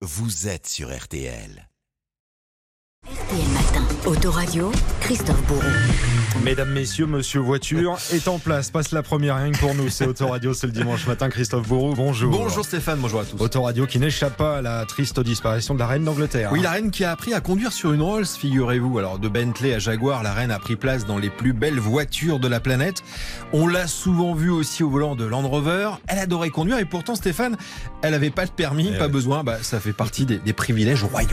vous êtes sur RTL. Autoradio, Christophe Bourreau. Mesdames, Messieurs, Monsieur Voiture est en place. Passe la première rien que pour nous. C'est Autoradio, c'est le dimanche matin. Christophe Bourreau, bonjour. Bonjour Stéphane, bonjour à tous. Autoradio qui n'échappe pas à la triste disparition de la reine d'Angleterre. Oui, la reine qui a appris à conduire sur une Rolls, figurez-vous. Alors, de Bentley à Jaguar, la reine a pris place dans les plus belles voitures de la planète. On l'a souvent vue aussi au volant de Land Rover. Elle adorait conduire et pourtant, Stéphane, elle n'avait pas de permis, Eh pas besoin. Bah, ça fait partie des, des privilèges royaux.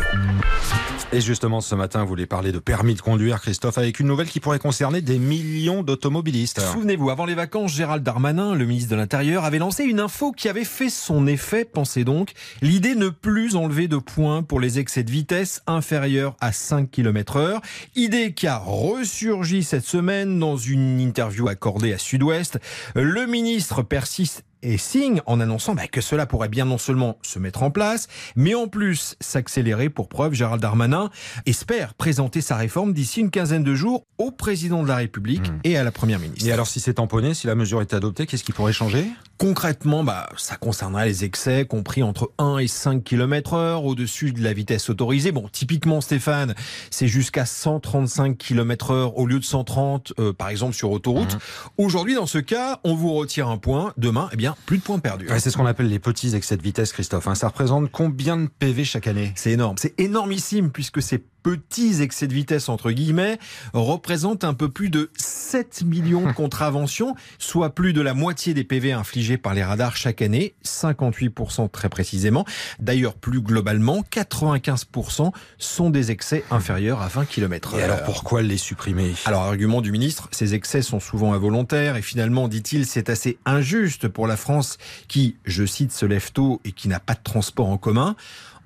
Et justement, ce matin, vous voulez parler de permis de conduire, Christophe, avec une nouvelle qui pourrait concerner des millions d'automobilistes. Souvenez-vous, avant les vacances, Gérald Darmanin, le ministre de l'Intérieur, avait lancé une info qui avait fait son effet. Pensez donc, l'idée ne plus enlever de points pour les excès de vitesse inférieurs à 5 km heure. Idée qui a ressurgi cette semaine dans une interview accordée à Sud-Ouest. Le ministre persiste et signe en annonçant bah, que cela pourrait bien non seulement se mettre en place, mais en plus s'accélérer. Pour preuve, Gérald Darmanin espère présenter sa réforme d'ici une quinzaine de jours au président de la République Mmh. et à la première ministre. Et alors, si c'est tamponné, si la mesure est adoptée, qu'est-ce qui pourrait changer? Concrètement, bah, ça concernerait les excès compris entre 1 et 5 km heure au-dessus de la vitesse autorisée. Bon, typiquement, Stéphane, c'est jusqu'à 135 km heure au lieu de 130, euh, par exemple, sur autoroute. Aujourd'hui, dans ce cas, on vous retire un point. Demain, eh bien, plus de points perdus. Ouais, C'est ce qu'on appelle les petits excès de vitesse, Christophe. hein. Ça représente combien de PV chaque année? C'est énorme. C'est énormissime puisque ces petits excès de vitesse, entre guillemets, représentent un peu plus de 7 millions de contraventions, soit plus de la moitié des PV infligés par les radars chaque année, 58% très précisément. D'ailleurs, plus globalement, 95% sont des excès inférieurs à 20 km Et alors, pourquoi les supprimer? Alors, argument du ministre, ces excès sont souvent involontaires et finalement, dit-il, c'est assez injuste pour la France qui, je cite, se lève tôt et qui n'a pas de transport en commun.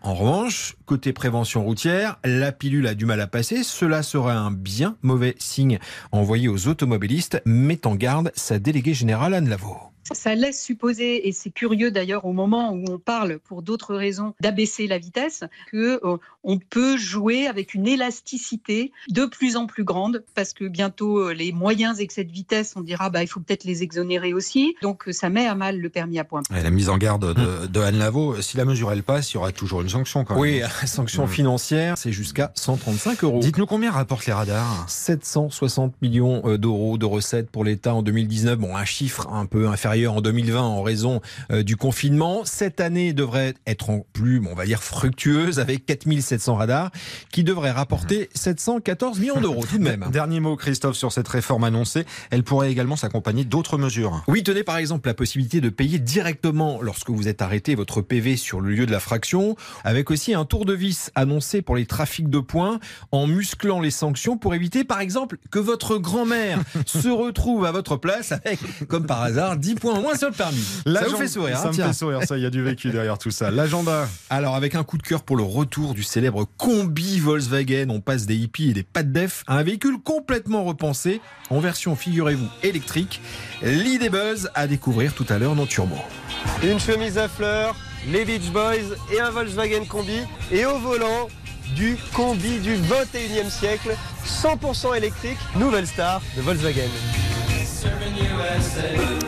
En revanche, côté prévention routière, la pilule a du mal à passer. Cela serait un bien mauvais signe envoyé aux automobilistes, met en garde sa déléguée générale Anne Lavaux. Ça laisse supposer, et c'est curieux d'ailleurs au moment où on parle pour d'autres raisons d'abaisser la vitesse, que euh, on peut jouer avec une élasticité de plus en plus grande parce que bientôt euh, les moyens excès de vitesse, on dira bah il faut peut-être les exonérer aussi. Donc ça met à mal le permis à point. La mise en garde de, de Anne Lavaux, si la mesure elle passe, il y aura toujours une sanction quand même. Oui, sanction Mmh. financière, c'est jusqu'à 135 euros. Dites-nous combien rapportent les radars? 760 millions euh, d'euros de recettes pour l'État en 2019. Bon, un chiffre un peu inférieur en 2020 en raison euh, du confinement. Cette année devrait être en plus, on va dire, fructueuse avec 4700 radars qui devraient rapporter 714 millions d'euros tout de même. Dernier mot, Christophe, sur cette réforme annoncée. Elle pourrait également s'accompagner d'autres mesures. Oui, tenez par exemple la possibilité de payer directement lorsque vous êtes arrêté votre PV sur le lieu de la fraction, avec aussi un tour de vis annoncé pour les trafics de points, en musclant les sanctions pour éviter par exemple que votre grand-mère se retrouve à votre place avec, comme par hasard, 10 points en moins sur le permis. Ça vous L'agenda- fait sourire, Ça hein, me tiens. fait sourire, ça, il y a du vécu derrière tout ça. L'agenda. Alors, avec un coup de cœur pour le retour du célèbre combi Volkswagen, on passe des hippies et des pas de def à un véhicule complètement repensé, en version, figurez-vous, électrique. L'idée buzz à découvrir tout à l'heure dans Turbo. une chemise à fleurs, les Beach Boys et un Volkswagen Combi. Et au volant, du combi du 21e siècle, 100% électrique, nouvelle star de Volkswagen.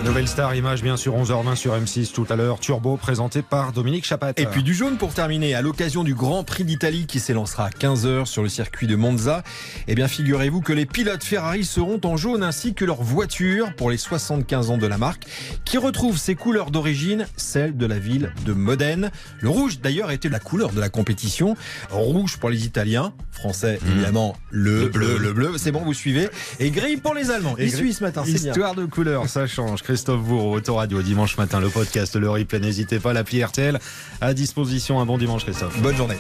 Nouvelle star, image bien sûr 11h20 sur M6 tout à l'heure. Turbo présenté par Dominique Chapat. Et puis du jaune pour terminer, à l'occasion du Grand Prix d'Italie qui s'élancera à 15h sur le circuit de Monza, eh bien figurez-vous que les pilotes Ferrari seront en jaune ainsi que leur voiture pour les 75 ans de la marque qui retrouve ses couleurs d'origine, celles de la ville de Modène. Le rouge d'ailleurs était la couleur de la compétition, rouge pour les Italiens, français évidemment le, bleu, le bleu, c'est bon vous suivez, et gris pour les Allemands. Et Ils gris- suivent ce matin, c'est bien. Histoire de couleur, ça change. Christophe Bourreau, Autoradio, dimanche matin, le podcast, le replay. N'hésitez pas, l'appli RTL à disposition. Un bon dimanche, Christophe. Bonne journée.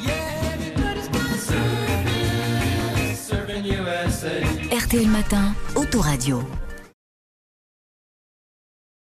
RTL Matin, Autoradio.